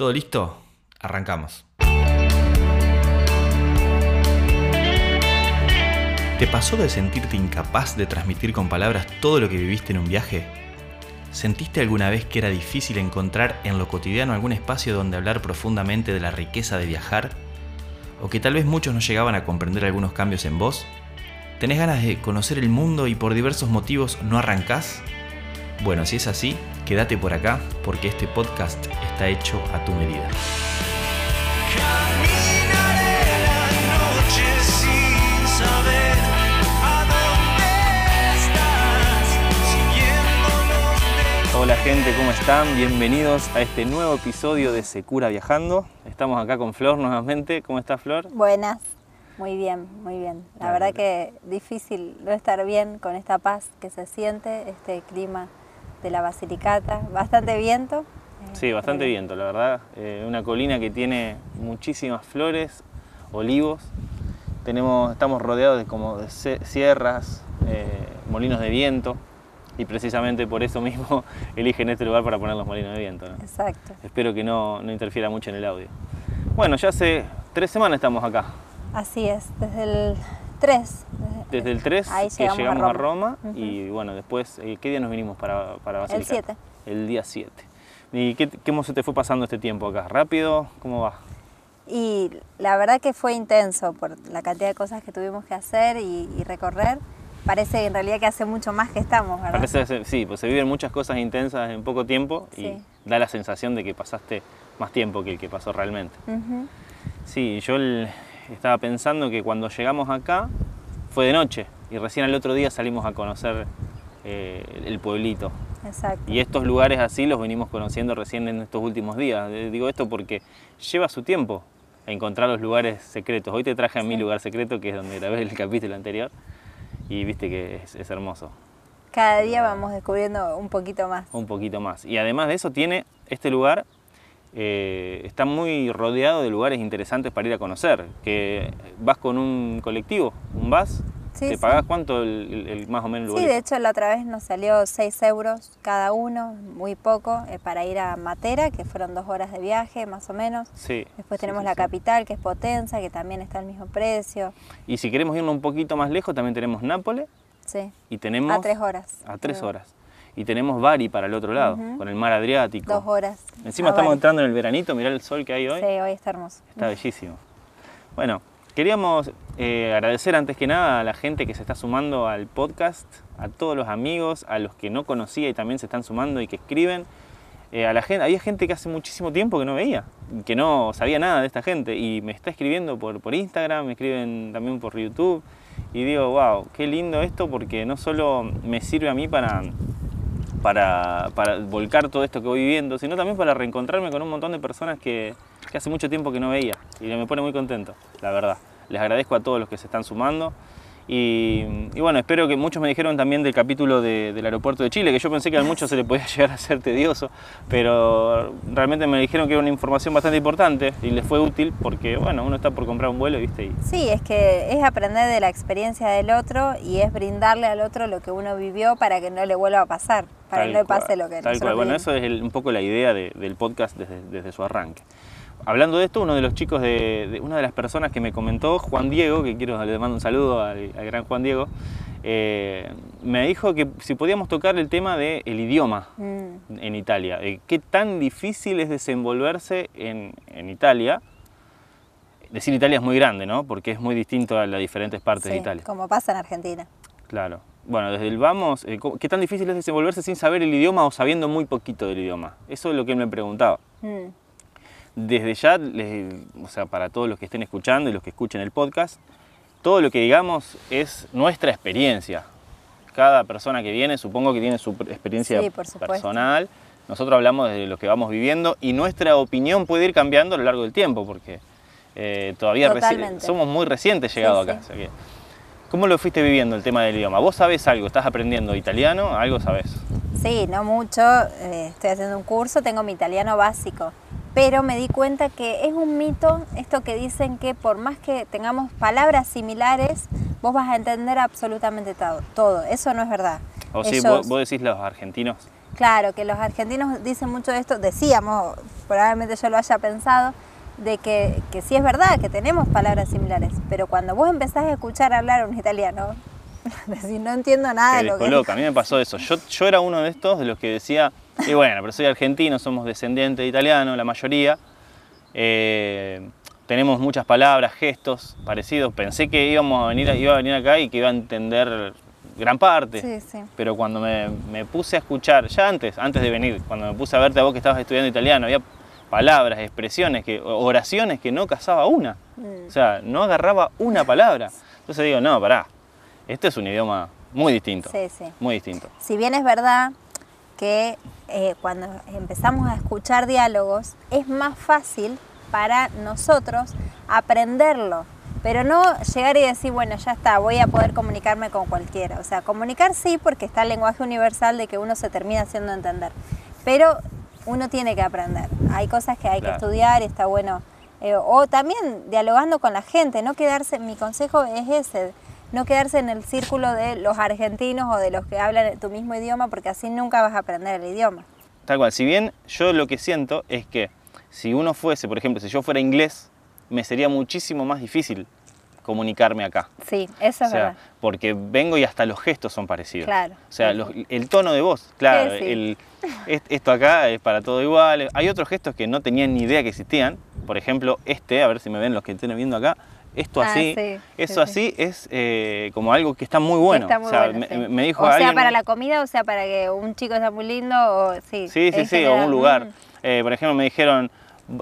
¿Todo listo? Arrancamos. ¿Te pasó de sentirte incapaz de transmitir con palabras todo lo que viviste en un viaje? ¿Sentiste alguna vez que era difícil encontrar en lo cotidiano algún espacio donde hablar profundamente de la riqueza de viajar? ¿O que tal vez muchos no llegaban a comprender algunos cambios en vos? ¿Tenés ganas de conocer el mundo y por diversos motivos no arrancás? Bueno, si es así, quédate por acá porque este podcast está hecho a tu medida. Estás, Hola gente, ¿cómo están? Bienvenidos a este nuevo episodio de Secura Viajando. Estamos acá con Flor nuevamente. ¿Cómo está Flor? Buenas, muy bien, muy bien. La verdad que difícil no estar bien con esta paz que se siente, este clima de la Basilicata, bastante viento. eh, Sí, bastante pero- viento, la verdad. Eh, una colina que tiene muchísimas flores, olivos. Tenemos, estamos rodeados de como de sierras, eh, molinos de viento y precisamente por eso mismo eligen este lugar para poner los molinos de viento. ¿no? Exacto. Espero que no, no interfiera mucho en el audio. Bueno, ya hace tres semanas estamos acá. Así es, desde el 3. Desde el 3 Ahí que llegamos a Roma. Y bueno, después, eh, ¿qué día nos vinimos para, para El Basilicata? 7. El día 7. ¿Y qué, cómo se te fue pasando este tiempo acá? ¿Rápido? ¿Cómo va? Y la verdad que fue intenso por la cantidad de cosas que tuvimos que hacer y, y recorrer. Parece en realidad que hace mucho más que estamos, ¿verdad? Parece, sí, pues se viven muchas cosas intensas en poco tiempo y Sí. da la sensación de que pasaste más tiempo que el que pasó realmente. Sí, yo el- estaba pensando que cuando llegamos acá fue de noche y recién al otro día salimos a conocer eh, el pueblito. Exacto. Y estos lugares así los venimos conociendo recién en estos últimos días. Eh, Digo esto porque lleva su tiempo encontrar los lugares secretos. Hoy te traje a mi Sí. lugar secreto, que es donde grabé el capítulo anterior, y viste que es, es hermoso, Cada día vamos descubriendo un poquito más. un poquito más. Y además de eso tiene este lugar, eh, está muy rodeado de lugares interesantes para ir a conocer. Que vas con un colectivo, un bus, Sí, te sí. pagás cuánto el, el- el- más o menos el Sí, boleto? de hecho la otra vez nos salió 6 euros cada uno, muy poco, eh, para ir a Matera, que fueron dos horas de viaje más o menos. Sí. Después sí, tenemos sí, la sí. capital, que es Potenza, que también está al mismo precio. Y si queremos irnos un poquito más lejos, también tenemos Nápoles Sí, y tenemos... a tres horas. A tres horas. Y tenemos Bari para el otro lado, con el mar Adriático. Dos horas. Encima estamos Bari. entrando en el veranito, mirá el sol que hay hoy. Sí, hoy está hermoso. Está bellísimo. Bueno, queríamos eh, agradecer antes que nada a la gente que se está sumando al podcast, a todos los amigos, a los que no conocía y también se están sumando y que escriben. Eh, a la gente, había gente que hace muchísimo tiempo que no veía, que no sabía nada de esta gente y me está escribiendo por, por Instagram, me escriben también por YouTube y digo, wow, qué lindo esto porque no solo me sirve a mí para, para, volcar todo esto que voy viviendo, sino también para reencontrarme con un montón de personas que, que hace mucho tiempo que no veía y me pone muy contento, la verdad. Les agradezco a todos los que se están sumando. Y, y bueno, espero que muchos me dijeron también del capítulo de- del aeropuerto de Chile, que yo pensé que a muchos se le podía llegar a ser tedioso, pero realmente me dijeron que era una información bastante importante y les fue útil porque, bueno, uno está por comprar un vuelo, ¿viste? Y, Sí, es que es aprender de la experiencia del otro y es brindarle al otro lo que uno vivió para que no le vuelva a pasar, para que no le pase lo que Tal cual. Bueno, eso es el- un poco la idea de- del podcast desde, desde su arranque. Hablando de esto, uno de los chicos de, de- una de las personas que me comentó, Juan Diego, que quiero le mando un saludo al, al gran Juan Diego, eh, me dijo que si podíamos tocar el tema del idioma Mm, en Italia. Eh, ¿Qué tan difícil es desenvolverse en, en Italia? Decir Italia es muy grande, ¿no? Porque es muy distinto a las diferentes partes de Italia. como pasa en Argentina. Claro. Bueno, desde el vamos, eh, ¿cómo- ¿qué tan difícil es desenvolverse sin saber el idioma o sabiendo muy poquito del idioma? Eso es lo que él me preguntaba. Mm, Desde ya, les- o sea, para todos los que estén escuchando y los que escuchen el podcast, todo lo que digamos es nuestra experiencia. Cada persona que viene, supongo que tiene su experiencia Sí, personal. Nosotros hablamos de lo que vamos viviendo y nuestra opinión puede ir cambiando a lo largo del tiempo, porque eh, todavía somos muy recientes llegados Sí, acá. sí. o sea que- ¿Cómo lo fuiste viviendo el tema del idioma? ¿Vos sabés algo? ¿Estás aprendiendo italiano? ¿Algo sabés? Sí, no mucho. eh, estoy haciendo un curso, tengo mi italiano básico. Pero me di cuenta que es un mito esto que dicen que por más que tengamos palabras similares, vos vas a entender absolutamente todo. todo. Eso no es verdad. O sí, vos, vos decís los argentinos. Claro, que los argentinos dicen mucho esto, decíamos, probablemente yo lo haya pensado, de que, que sí es verdad, que tenemos palabras similares, pero cuando vos empezás a escuchar hablar un italiano, decís, no entiendo nada de lo que. A mí me pasó eso. Yo, yo era uno de estos de los que decía, y bueno, pero soy argentino, somos descendientes de italiano, la mayoría. Eh, tenemos muchas palabras, gestos parecidos. Pensé que íbamos a venir, iba a venir acá y que iba a entender gran parte. Sí, sí. Pero cuando me, me puse a escuchar, ya antes, antes de venir, cuando me puse a verte a vos que estabas estudiando italiano, había palabras, expresiones, que, oraciones que no casaba una. Mm. O sea, no agarraba una palabra. Entonces digo, no, pará, este es un idioma muy distinto. Sí, sí. Muy distinto. Si bien es verdad que eh, cuando empezamos a escuchar diálogos es más fácil para nosotros aprenderlo, pero no llegar y decir, bueno, ya está, voy a poder comunicarme con cualquiera. O sea, comunicar sí porque está el lenguaje universal de que uno se termina haciendo entender, pero uno tiene que aprender. Hay cosas que hay Claro. que estudiar y está bueno. eh, o también dialogando con la gente, no quedarse, mi consejo es ese, no quedarse en el círculo de los argentinos o de los que hablan tu mismo idioma, porque así nunca vas a aprender el idioma. Tal cual. Si bien yo lo que siento es que si uno fuese, por ejemplo, si yo fuera inglés, me sería muchísimo más difícil comunicarme acá. Sí, eso O es verdad. porque vengo y hasta los gestos son parecidos. Claro. O sea, los- el tono de voz, claro. Sí, sí. el- es- esto acá es para todo igual. Hay otros gestos que no tenían ni idea que existían. Por ejemplo, este, a ver si me ven los que estén viendo acá. Esto Ah, así, sí, eso sí, así es eh, como algo que está muy bueno. Está muy o sea, bueno, me, dijo o sea, alguien- para la comida, o sea, para que un chico sea muy lindo, o sí. Sí, sí, sí, o un lugar. Mm. Eh, por ejemplo, me dijeron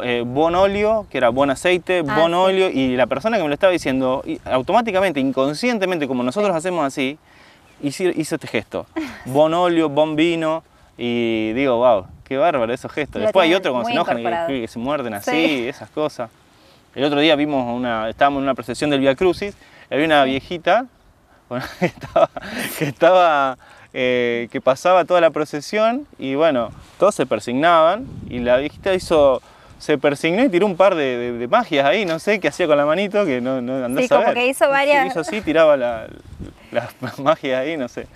eh, bon olio, que era buen aceite, Ah, bon sí. olio, y la persona que me lo estaba diciendo, automáticamente, inconscientemente, como nosotros hacemos así, hizo, este gesto. Bon olio, bon vino, y digo, wow, qué bárbaro esos gestos. Lo Después hay otros cuando se enojan que, que se muerden así, Sí. esas cosas. El otro día vimos una, estábamos en una procesión del Via Crucis, había una viejita bueno, que estaba, que, estaba, eh, que pasaba toda la procesión y bueno, todos se persignaban y la viejita hizo, se persignó y tiró un par de, de- de magias ahí, no sé qué hacía con la manito, que no, no andás Sí, a como ver. que hizo varias- Hizo así, tiraba la- las magias ahí, no sé.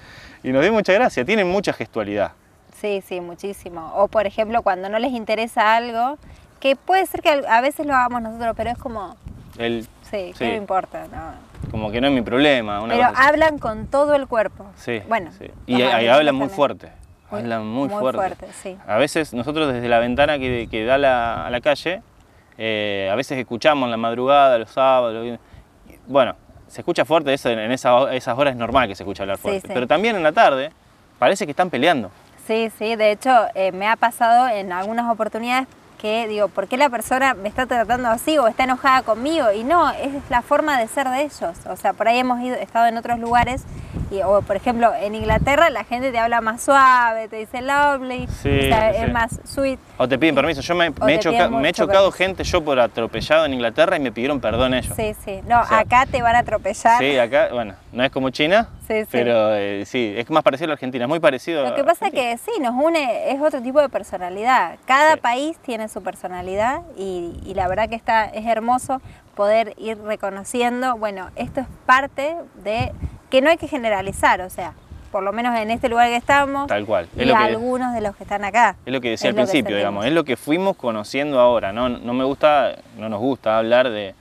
Y nos dio mucha gracia, tienen mucha gestualidad. Sí, sí, muchísimo. O por ejemplo, cuando no les interesa algo, que puede ser que a veces lo hagamos nosotros, pero es como, El, sí, Sí. ¿qué me importa? No. como que no es mi problema. Una Pero hablan con todo el cuerpo. Sí, Bueno. sí. Y ahí hablan muy fuerte. Hablan muy, muy fuerte. fuerte, sí. A veces nosotros desde la ventana que, que da la- a la calle, eh, a veces escuchamos en la madrugada, los sábados. los Bueno, se escucha fuerte, eso, en esa- esas horas es normal que se escuche hablar Sí, fuerte. sí. Pero también en la tarde parece que están peleando. Sí, sí, de hecho eh, me ha pasado en algunas oportunidades que digo, ¿por qué la persona me está tratando así o está enojada conmigo? Y no, es la forma de ser de ellos. O sea, por ahí hemos ido, estado en otros lugares, y, o por ejemplo en Inglaterra la gente te habla más suave, te dice lovely, Sí, o sea, sí, es más sweet. O te piden permiso. Yo me, he, choca- me he chocado permiso. gente yo por atropellado en Inglaterra y me pidieron perdón ellos. Sí, sí. No, O sea, acá te van a atropellar. Sí, acá, bueno, no es como China, Sí, sí. pero eh, sí, es más parecido a la Argentina, es muy parecido Lo que pasa es que sí, nos une, es otro tipo de personalidad. Cada Sí. país tiene su personalidad y, y la verdad que está, es hermoso poder ir reconociendo, bueno, esto es parte de que no hay que generalizar, o sea, por lo menos en este lugar que estamos Tal cual. Es y lo que- algunos de los que están acá. Es lo que decía Es al principio, digamos, es lo que fuimos conociendo ahora. No, no me gusta, no nos gusta hablar de,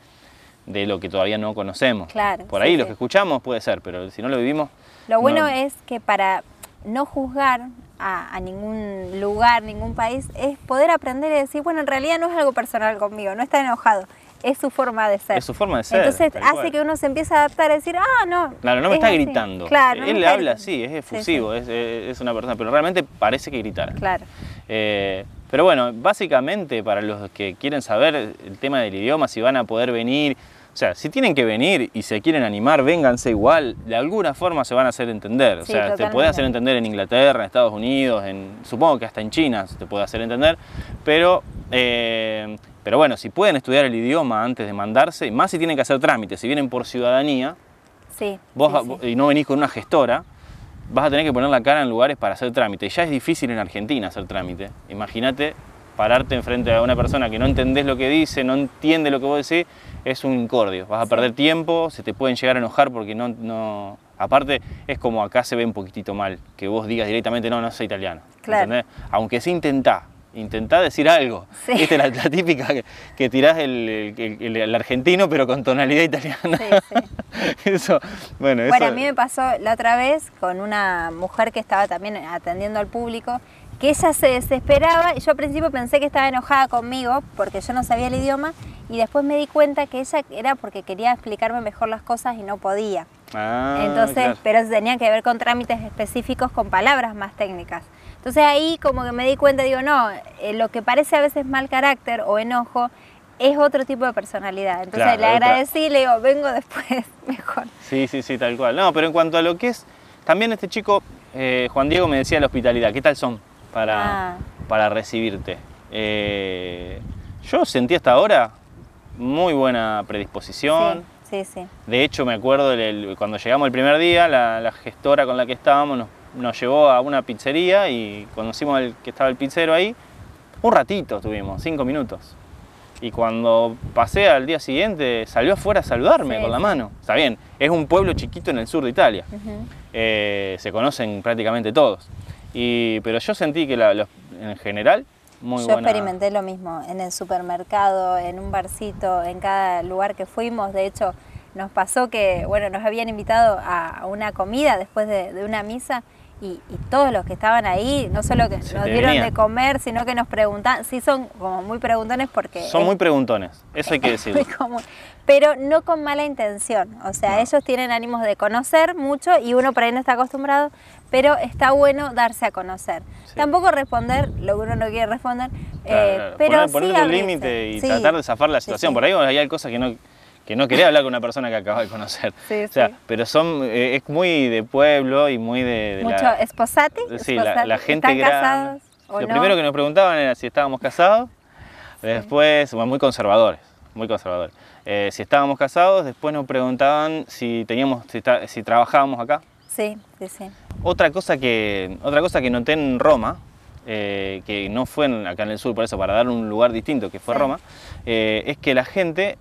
de lo que todavía no conocemos. Claro, Por sí, ahí sí. lo que escuchamos puede ser, pero si no lo vivimos. Lo bueno no. es que para no juzgar a, a ningún lugar, ningún país, es poder aprender y decir, bueno, en realidad no es algo personal conmigo, no está enojado, es su forma de ser. Es su forma de ser, Entonces hace cual. que uno se empiece a adaptar a decir, ah, no. Claro, no me es está así". gritando. Claro, no me Él está habla así, es Sí, efusivo, sí, Es, es- es una persona, pero realmente parece que gritara. Claro. Eh, pero bueno, básicamente para los que quieren saber el tema del idioma, si van a poder venir, o sea, si tienen que venir y se quieren animar, vénganse igual, de alguna forma se van a hacer entender. O Sí, sea, te totalmente. puede hacer entender en Inglaterra, en Estados Unidos, en, supongo que hasta en China se te puede hacer entender, pero, eh, pero bueno, si pueden estudiar el idioma antes de mandarse, más si tienen que hacer trámites, si vienen por ciudadanía, Sí. vos sí, sí. y no venís con una gestora, vas a tener que poner la cara en lugares para hacer trámite. Ya es difícil en Argentina hacer trámite. Imagínate pararte enfrente a una persona que no entendés lo que dice, no entiende lo que vos decís, es un incordio. Vas a perder tiempo, se te pueden llegar a enojar porque no, no Aparte, es como acá se ve un poquitito mal, que vos digas directamente, no, no soy italiano. Claro. ¿entendés? Aunque sí intentá, intentá decir algo. Sí. Esta es la, la típica que, que tirás el, el- el- el argentino, pero con tonalidad italiana. Sí, sí. eso, bueno, Bueno, eso. a mí me pasó la otra vez con una mujer que estaba también atendiendo al público, que ella se desesperaba y yo al principio pensé que estaba enojada conmigo porque yo no sabía el idioma y después me di cuenta que ella era porque quería explicarme mejor las cosas y no podía. Ah, Entonces, claro. pero tenía que ver con trámites específicos con palabras más técnicas. Entonces ahí como que me di cuenta, digo, no, eh, lo que parece a veces mal carácter o enojo es otro tipo de personalidad. Entonces Claro, le agradecí y le digo, vengo después mejor. Sí, sí, sí, tal cual. No, pero en cuanto a lo que es, también este chico, eh, Juan Diego, me decía la hospitalidad. ¿Qué tal son para, Ah. para recibirte? Eh, yo sentí hasta ahora muy buena predisposición. Sí, sí, sí. De hecho, me acuerdo cuando llegamos el primer día, la, la gestora con la que estábamos nos, nos llevó a una pizzería y conocimos al que estaba el pizzero ahí. Un ratito estuvimos, cinco minutos. Y cuando pasé al día siguiente, salió afuera a saludarme Sí, con la mano. Está bien, es un pueblo chiquito en el sur de Italia. Eh, se conocen prácticamente todos. Y, pero yo sentí que la- los- en general, muy Yo buena. experimenté lo mismo en el supermercado, en un barcito, en cada lugar que fuimos. De hecho, nos pasó que, bueno, nos habían invitado a a una comida después de, de una misa y, y todos los que estaban ahí, no solo que Se nos dieron de comer, sino que nos preguntan, sí son como muy preguntones porque... Son es- muy preguntones, eso hay que decirlo. muy común, pero no con mala intención. O sea, No. ellos tienen ánimos de conocer mucho y uno por ahí no está acostumbrado, pero está bueno darse a conocer. Sí. Tampoco responder lo que uno no quiere responder, Claro, eh, claro. pero Poner, sí poner tu abrirse. límite y Sí, tratar de zafar la situación. Por ahí hay cosas que no, que no querés hablar con una persona que acabas de conocer. Sí, o sea, sí. pero son, eh, es muy de pueblo y muy de, de Mucho la, esposati, sí, la, la gente ¿Están grande. casados o Lo no? primero que nos preguntaban era si estábamos casados, después, bueno, muy conservadores, muy conservadores. Eh, si estábamos casados, después nos preguntaban si teníamos, si, trabajábamos acá. Sí, sí, sí. Otra cosa que, otra cosa que noté en Roma, eh, que no fue en- acá en el sur, por eso, para dar un lugar distinto que fue Sí. Roma, eh, es que la gente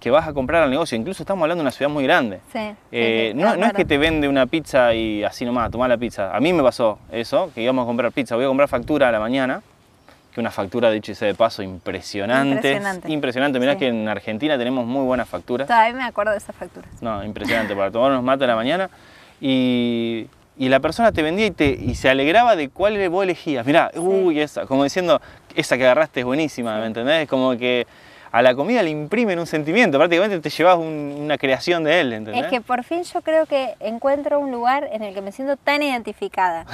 que vas a comprar al negocio, incluso estamos hablando de una ciudad muy grande, Sí, eh, sí, sí, no, no es que te vende una pizza y así nomás, tomá la pizza. A mí me pasó eso, que íbamos a comprar pizza, voy a comprar factura a la mañana, que una factura, dicho y sea de paso, impresionante. Impresionante. Impresionante, mirá que en Argentina tenemos muy buenas facturas. Todavía me acuerdo de esas facturas. No, impresionante, para tomar unos mates a la mañana. Y, y la persona te vendía y, te, y se alegraba de cuál vos elegías. Mirá, uy, esa, como diciendo, esa que agarraste es buenísima, ¿me entendés? Es como que a la comida le imprimen un sentimiento, prácticamente te llevas un- una creación de él, ¿entendés? Es que por fin yo creo que encuentro un lugar en el que me siento tan identificada.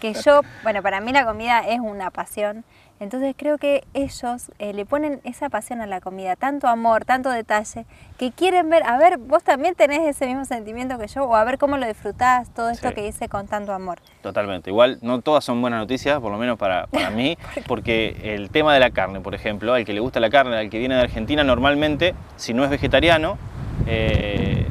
Que yo, bueno, para mí la comida es una pasión. Entonces creo que ellos eh, le ponen esa pasión a la comida, tanto amor, tanto detalle, que quieren ver, a ver, vos también tenés ese mismo sentimiento que yo, o a ver cómo lo disfrutás, todo esto Sí. que hice con tanto amor. Totalmente. Igual no todas son buenas noticias, por lo menos para, para mí, porque el tema de la carne, por ejemplo, al que le gusta la carne, al que viene de Argentina, normalmente, si no es vegetariano, eh,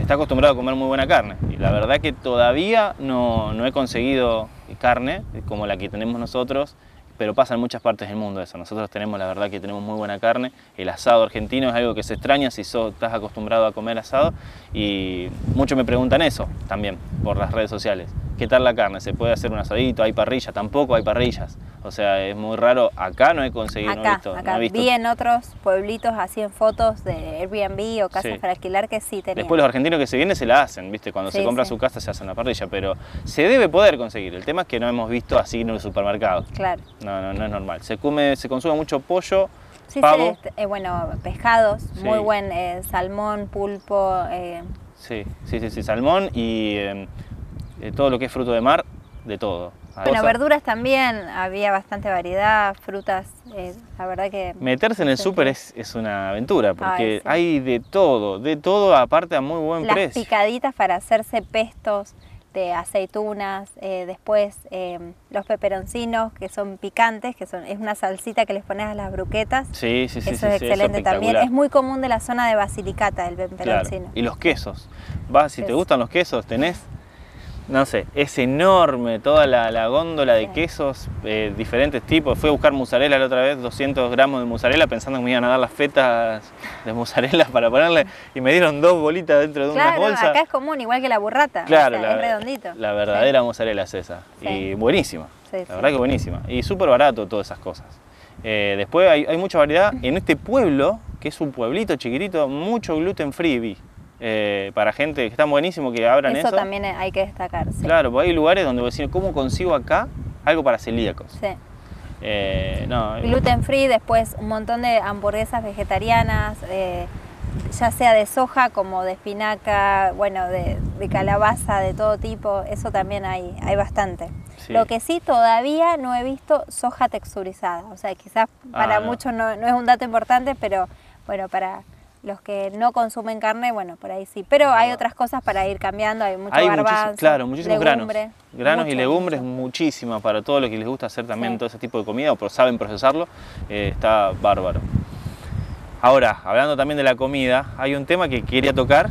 está acostumbrado a comer muy buena carne. Y la verdad que todavía no, no he conseguido carne como la que tenemos nosotros, pero pasa en muchas partes del mundo eso. Nosotros tenemos, la verdad que tenemos muy buena carne. El asado argentino es algo que se extraña si sos, estás acostumbrado a comer asado. Y muchos me preguntan eso también por las redes sociales. ¿Qué tal la carne? ¿Se puede hacer un asadito? ¿Hay parrilla? Tampoco hay parrillas. O sea, es muy raro. Acá no he conseguido, no he Acá, no acá he visto. vi en otros pueblitos así en fotos de Airbnb o casas Sí. para alquilar que sí tenían. Después los argentinos que se vienen se la hacen, ¿viste? Cuando se compra sí. su casa se hace una parrilla, pero se debe poder conseguir. El tema es que no hemos visto así en el supermercado. Claro. No, no, no es normal. Se come, se consume mucho pollo, Sí, pavo. sí, este, eh, bueno, pescados, Sí. muy buen eh, salmón, pulpo, eh, Sí, sí, sí, sí, salmón y eh, eh, todo lo que es fruto de mar, de todo. Bueno, verduras también, había bastante variedad, frutas, eh, la verdad que... Meterse en el súper es, es una aventura, porque Ay, sí. hay de todo, de todo aparte a muy buen Las precio. picaditas para hacerse pestos de aceitunas, eh, después eh, los peperoncinos que son picantes, que son es una salsita que les pones a las bruquetas. Sí, sí, sí, eso sí, es sí, excelente también. Es muy común de la zona de Basilicata el Claro. peperoncino. Y los quesos. Vas, si te gustan los quesos, tenés no sé, es enorme toda la, la góndola de Sí. quesos, eh, diferentes tipos. Fui a buscar mozzarella la otra vez, 200 gramos de mozzarella, pensando que me iban a dar las fetas de mozzarella para ponerle, y me dieron dos bolitas dentro de Claro, unas bolsas. acá es común, igual que la burrata. Claro, o sea, la, es redondito. la verdadera mozzarella es esa. Sí. Y buenísima. Sí, la sí. verdad que buenísima. Y súper barato todas esas cosas. Eh, después hay, hay mucha variedad. En este pueblo, que es un pueblito chiquitito, mucho gluten free vi. Eh, para gente que está buenísimo que abran Eso, eso. también hay que destacar, sí. Claro, porque hay lugares donde vos decís, ¿cómo consigo acá algo para celíacos? Sí. Eh, no, Gluten free, después un montón de hamburguesas vegetarianas, eh, ya sea de soja como de espinaca, bueno, de, de calabaza, de todo tipo, eso también hay, hay bastante. Sí. Lo que sí todavía no he visto soja texturizada, o sea, quizás para Ah, no. muchos no, no es un dato importante, pero bueno, para los que no consumen carne, bueno, por ahí sí. Pero hay otras cosas para ir cambiando, hay mucho hay garbanzo, muchísimos, claro, muchísimos legumbre, granos. Granos y legumbres, muchísimas para todo lo que les gusta hacer también Sí. todo ese tipo de comida o saben procesarlo, eh, está bárbaro. Ahora, hablando también de la comida, hay un tema que quería tocar,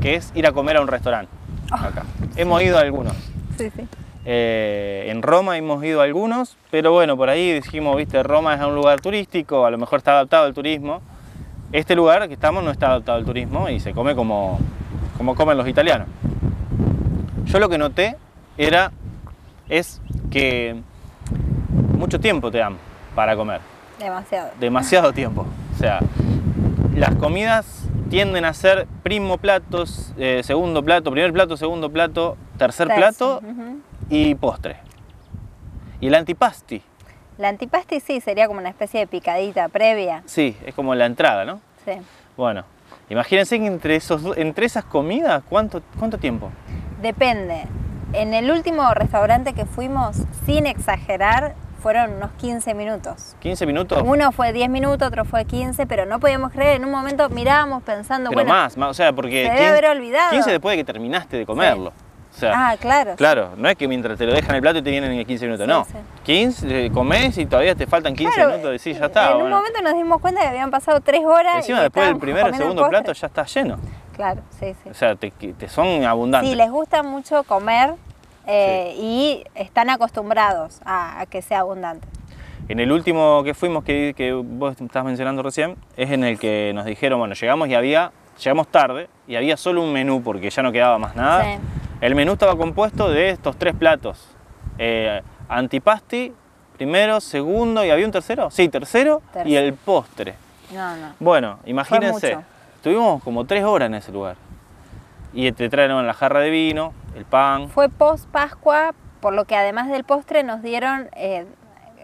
que es ir a comer a un restaurante. Ah. Acá. Hemos ido a algunos. Sí, sí. Eh, en Roma hemos ido a algunos, pero bueno, por ahí dijimos, viste, Roma es un lugar turístico, a lo mejor está adaptado al turismo. Este lugar que estamos no está adaptado al turismo y se come como, como comen los italianos. Yo lo que noté era, es que mucho tiempo te dan para comer, Demasiado. demasiado tiempo. O sea, las comidas tienden a ser primo platos, eh, segundo plato, primer plato, segundo plato, tercer plato y postre. Y el antipasti, La antipasti sí, sería como una especie de picadita previa. sí, es como la entrada, ¿no? Sí. Bueno, imagínense que entre, esos, entre esas comidas, ¿cuánto, ¿cuánto tiempo? Depende. En el último restaurante que fuimos, sin exagerar, fueron unos 15 minutos. ¿15 minutos? Uno fue 10 minutos, otro fue 15, pero no podíamos creer. En un momento mirábamos pensando, Pero bueno, más, más, o sea, porque se debe haber olvidado. 15 después de que terminaste de comerlo. O sea, ah, claro. claro, no es que mientras te lo dejan el plato y te vienen en 15 minutos, Sí, no. sí. 15, eh, comés y todavía te faltan 15 Claro, minutos, decís, ya está. En bueno. un momento nos dimos cuenta que habían pasado 3 horas. Encima y después del primero o segundo plato ya está lleno. Claro, sí, sí. O sea, te, te son abundantes. Sí, les gusta mucho comer eh, y están acostumbrados a, a que sea abundante. En el último que fuimos, que, que vos estás mencionando recién, es en el que nos dijeron, bueno, llegamos y había, llegamos tarde y había solo un menú porque ya no quedaba más nada. Sí. El menú estaba compuesto de estos tres platos. Eh, antipasti, primero, segundo y había un tercero. Sí, tercero, y Tercero. el postre. No, no. Bueno, imagínense, estuvimos como tres horas en ese lugar. Y te trajeron la jarra de vino, el pan. Fue post Pascua, por lo que además del postre nos dieron eh,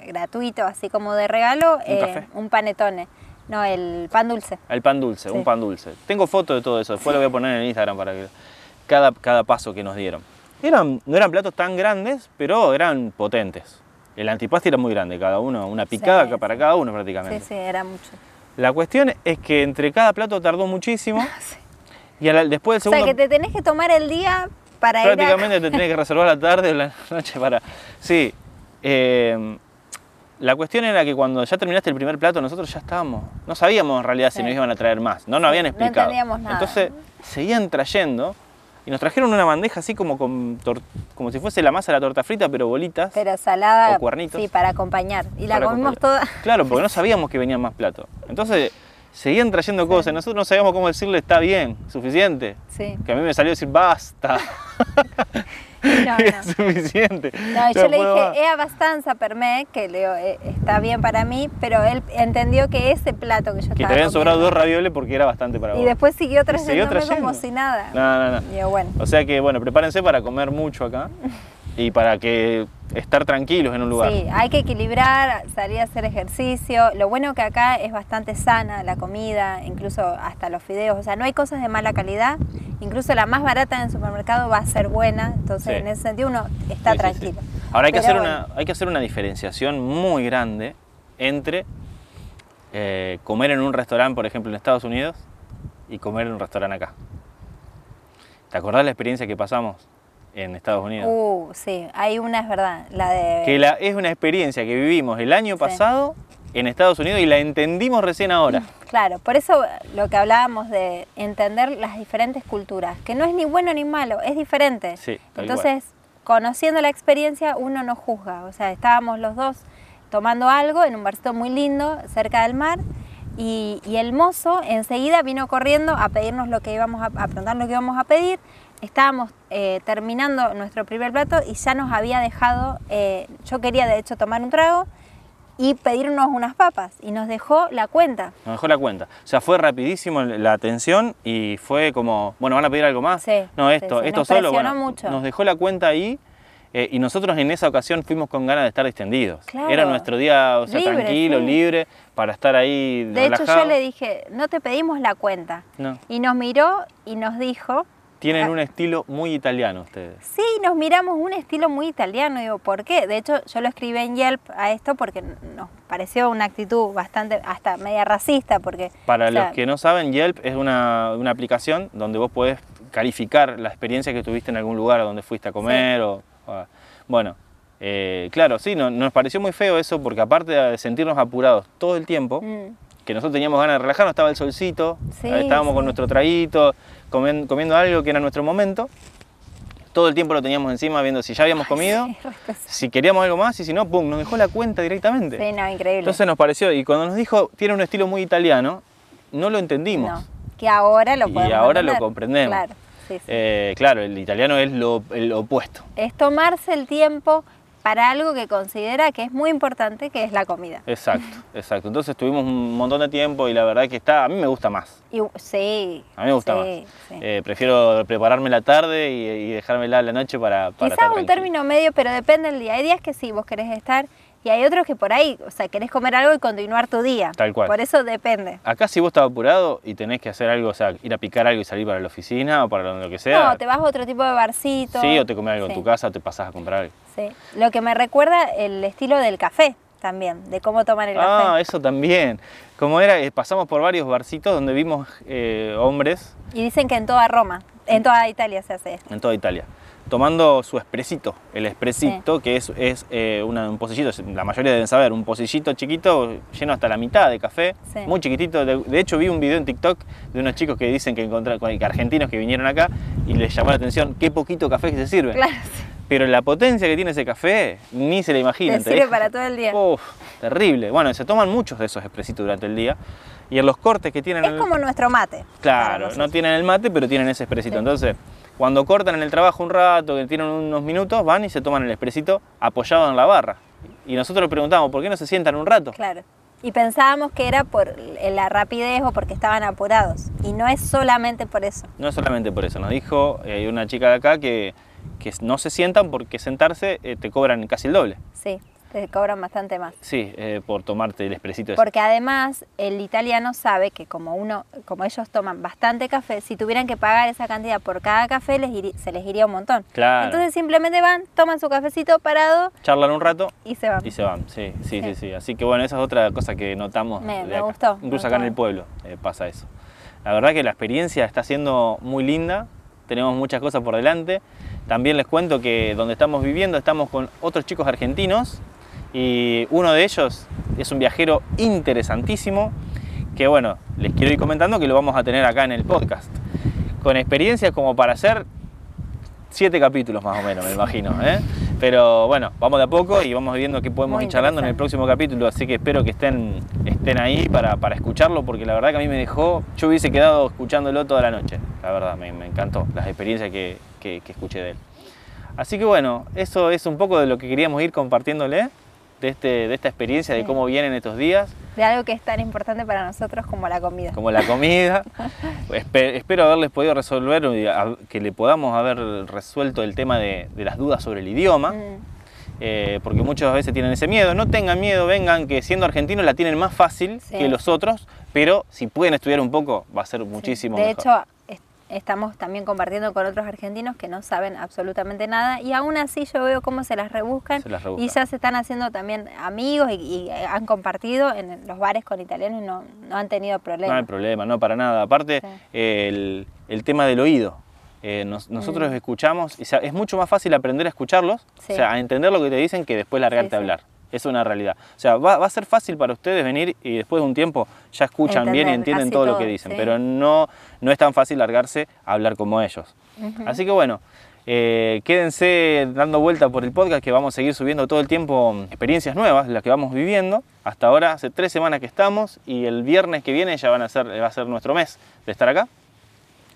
gratuito, así como de regalo, ¿Un eh, café? un panetone. No, el pan dulce. El pan dulce, Sí. un pan dulce. Tengo foto de todo eso, después lo voy a poner en Instagram para que cada, cada paso que nos dieron. Eran, no eran platos tan grandes, pero eran potentes. El antipasti era muy grande, cada uno, una picada Sí, para cada uno Sí, prácticamente. sí, era mucho. La cuestión es que entre cada plato tardó muchísimo y a la- después del O sea, segundo que te tenés que tomar el día para ir a... prácticamente te tenés que reservar la tarde o la noche para... Sí, eh, la cuestión era que cuando ya terminaste el primer plato nosotros ya estábamos, no sabíamos en realidad si Sí. nos iban a traer más, no nos habían no explicado. entendíamos nada. Entonces seguían trayendo y nos trajeron una bandeja así como, con como si fuese la masa de la torta frita pero bolitas. Pero salada, O cuernitos. sí, para acompañar. Y la comimos acompañar. toda. Claro, porque no sabíamos que venían más platos. Entonces seguían trayendo cosas, nosotros no sabíamos cómo decirle está bien, suficiente. Sí. Que a mí me salió decir basta. No, es no. suficiente. No, y yo le dije, es abastanza per me, que le digo, "Eh, está bien para mí, pero él entendió que ese plato que yo Que estaba te habían sobrado dos ravioles porque era bastante para vos. Y después siguió siguió trayéndome como si nada. No, no, no. Y digo, bueno, O sea que, bueno, prepárense para comer mucho acá y para que estar tranquilos en un lugar. sí, hay que equilibrar, salir a hacer ejercicio. Lo bueno que acá es bastante sana la comida, incluso hasta los fideos. O sea, no hay cosas de mala calidad. Incluso la más barata en el supermercado va a ser buena. Entonces, Sí. en ese sentido, uno está Sí, tranquilo. sí. Ahora hay que, Pero hacer bueno. una, hay que hacer una diferenciación muy grande entre eh, comer en un restaurante, por ejemplo, en Estados Unidos, y comer en un restaurante acá. ¿Te acordás la experiencia que pasamos en Estados Unidos? Uh, sí, hay una es verdad, la de... que la- es una experiencia que vivimos el año Sí. pasado en Estados Unidos y la entendimos recién ahora. Claro, por eso lo que hablábamos de entender las diferentes culturas, que no es ni bueno ni malo, es diferente. Sí, Entonces, conociendo la experiencia, uno no juzga. O sea, estábamos los dos tomando algo en un barcito muy lindo, cerca del mar, y, y el mozo enseguida vino corriendo a pedirnos lo que íbamos a, a lo que íbamos a pedir. Estábamos eh, terminando nuestro primer plato y ya nos había dejado, eh, yo quería de hecho tomar un trago y pedirnos unas papas y nos dejó la cuenta. Nos dejó la cuenta. O sea, fue rapidísimo la atención y fue como, bueno, ¿van a pedir algo más? Sí, no, esto, sí. esto Nos solo. presionó Bueno, mucho. Nos dejó la cuenta ahí eh, y nosotros en esa ocasión fuimos con ganas de estar distendidos. Claro. Era nuestro día, o sea, Libre, tranquilo, sí. libre, para estar ahí De hecho, relajado. yo le dije, no te pedimos la cuenta. No. Y nos miró y nos dijo, Tienen Ah. un estilo muy italiano ustedes. sí, nos miramos un estilo muy italiano. Digo, ¿por qué? De hecho, yo lo escribí en Yelp a esto porque nos pareció una actitud bastante, hasta media racista, porque... Para o sea, los que no saben, Yelp es una, una aplicación donde vos podés calificar la experiencia que tuviste en algún lugar donde fuiste a comer o... bueno, eh, claro, sí, no- nos pareció muy feo eso porque aparte de sentirnos apurados todo el tiempo, mm, que nosotros teníamos ganas de relajarnos, estaba el solcito, Sí, estábamos con nuestro traguito, comiendo algo que era nuestro momento. Todo el tiempo lo teníamos encima viendo si ya habíamos comido, sí, si queríamos algo más y si no, pum, nos dejó la cuenta directamente. Sí, no, increíble. Entonces nos pareció, y cuando nos dijo tiene un estilo muy italiano, no lo entendimos. No, que ahora lo Y podemos ahora lo comprendemos. Claro, sí, sí. Eh, claro, el italiano es lo, el opuesto. es tomarse el tiempo para algo que considera que es muy importante, que es la comida. Exacto, exacto. Entonces tuvimos un montón de tiempo y la verdad que está, a mí me gusta más. Y, sí. A mí me gusta sí, más. sí. Eh, prefiero prepararme la tarde y, y dejármela la noche para, para Quizás un tranquilo. término medio, pero depende del día. Hay días que sí, vos querés estar y hay otros que por ahí, o sea, querés comer algo y continuar tu día. Tal cual. Por eso depende. Acá si vos estás apurado y tenés que hacer algo, o sea, ir a picar algo y salir para la oficina o para lo que sea. No, te vas a otro tipo de barcito. Sí, o te comes algo en tu casa, o te pasás a comprar algo. Sí. Lo que me recuerda el estilo del café también, de cómo tomar el Ah, café. eso también. Como era, eh, pasamos por varios barcitos donde vimos eh, hombres Y dicen que en toda Roma, en toda Italia se hace esto. en toda Italia, tomando su expresito. El expresito, que es, es eh, una- un pocillito, la mayoría deben saber, un pocillito chiquito lleno hasta la mitad de café, Sí. muy chiquitito. De, de hecho, vi un video en TikTok de unos chicos que dicen que encontraron, que argentinos que vinieron acá y les llamó la atención qué poquito café que se sirve. Claro, sí. Pero la potencia que tiene ese café, ni se la imaginan. Te sirve para todo el día. Uf, terrible. Bueno, se toman muchos de esos expresitos durante el día. Y en los cortes que tienen... Es el- como nuestro mate. Claro, no tienen el mate, pero tienen ese expresito. Sí. Entonces, cuando cortan en el trabajo un rato, que tienen unos minutos, van y se toman el expresito apoyado en la barra. Y nosotros le preguntamos, ¿por qué no se sientan un rato? Claro. Y pensábamos que era por la rapidez o porque estaban apurados. Y no es solamente por eso. No es solamente por eso. Nos dijo eh, una chica de acá que, que no se sientan porque sentarse eh, te cobran casi el doble. Sí, te cobran bastante más. Sí, eh, por tomarte el expresito ese. Porque además el italiano sabe que como uno, como ellos toman bastante café, si tuvieran que pagar esa cantidad por cada café les se les iría un montón. Claro. Entonces simplemente van, toman su cafecito parado Charlan un rato y se van. y se van. Sí, sí, sí, Sí. sí. Así que bueno, esa es otra cosa que notamos. Me- de me acá. gustó, me Incluso acá en el pueblo eh, pasa eso. La verdad que la experiencia está siendo muy linda. Tenemos muchas cosas por delante. También les cuento que donde estamos viviendo estamos con otros chicos argentinos y uno de ellos es un viajero interesantísimo que bueno, les quiero ir comentando que lo vamos a tener acá en el podcast. Con experiencias como para hacer siete capítulos más o menos, me imagino. ¿eh? Pero bueno, vamos de a poco y vamos viendo qué podemos Muy ir charlando en el próximo capítulo, así que espero que estén, estén ahí para, para escucharlo, porque la verdad que a mí me dejó, yo hubiese quedado escuchándolo toda la noche, la verdad, me, me encantó las experiencias que, que- que escuché de él. Así que bueno, eso es un poco de lo que queríamos ir compartiéndole, de, este, de esta experiencia, de cómo vienen estos días, De algo que es tan importante para nosotros como la comida. como la comida. Espe- espero haberles podido resolver, que le podamos haber resuelto el tema de, de las dudas sobre el idioma. Mm, eh, porque muchas veces tienen ese miedo. No tengan miedo, vengan, que siendo argentinos la tienen más fácil Sí. que los otros, pero si pueden estudiar un poco va a ser sí. muchísimo De mejor. hecho, estamos también compartiendo con otros argentinos que no saben absolutamente nada y aún así yo veo cómo se las rebuscan, Se las y ya se están haciendo también amigos y, y han compartido en los bares con italianos y no, no han tenido no problemas. hay problema, no para nada. Aparte, Sí. el, el tema del oído. Eh, nos- nosotros Mm. escuchamos, y es mucho más fácil aprender a escucharlos, Sí. o sea, a entender lo que te dicen que después largarte Sí, a hablar. Es una realidad. O sea, va, va a ser fácil para ustedes venir y después de un tiempo ya escuchan bien y entienden todo, lo que dicen, sí. pero no, no es tan fácil largarse a hablar como ellos. Así que bueno, eh, quédense dando vuelta por el podcast que vamos a seguir subiendo todo el tiempo experiencias nuevas, las que vamos viviendo. Hasta ahora hace tres semanas que estamos y el viernes que viene ya van a ser, va a ser nuestro mes de estar acá.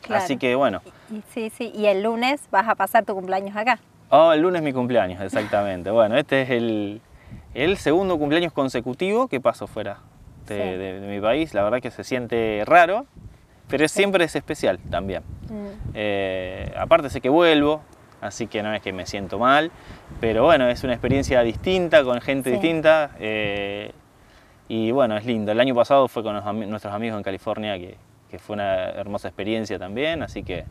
Claro. Así que bueno, sí, sí. Y el lunes vas a pasar tu cumpleaños acá. Oh, el lunes es mi cumpleaños, exactamente. bueno, este es el, el segundo cumpleaños consecutivo que paso fuera de, Sí. de- de mi país. La verdad que se siente raro, pero siempre es especial también. Mm. Eh, aparte sé que vuelvo, así que no es que me siento mal, pero bueno, es una experiencia distinta, con gente Sí. distinta. eh, y bueno, es lindo. El año pasado fue con los nuestros amigos en California, que, que fue una hermosa experiencia también, así que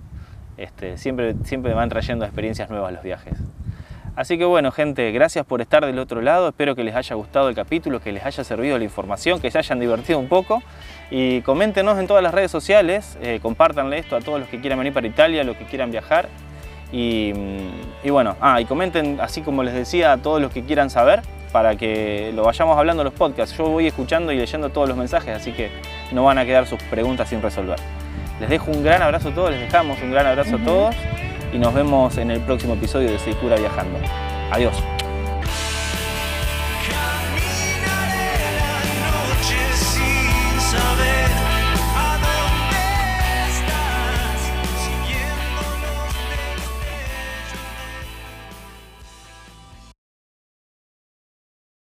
este, siempre, siempre me van trayendo experiencias nuevas los viajes. Así que bueno, gente, gracias por estar del otro lado. Espero que les haya gustado el capítulo, que les haya servido la información, que se hayan divertido un poco. Y coméntenos en todas las redes sociales, eh, compártanle esto a todos los que quieran venir para Italia, los que quieran viajar. Y, mm, y bueno, ah, y comenten, así como les decía, a todos los que quieran saber, para que lo vayamos hablando en los podcasts. Yo voy escuchando y leyendo todos los mensajes, así que no van a quedar sus preguntas sin resolver. Les dejo un gran abrazo a todos, les dejamos un gran abrazo a todos y nos vemos en el próximo episodio de Seicura Viajando. Adiós.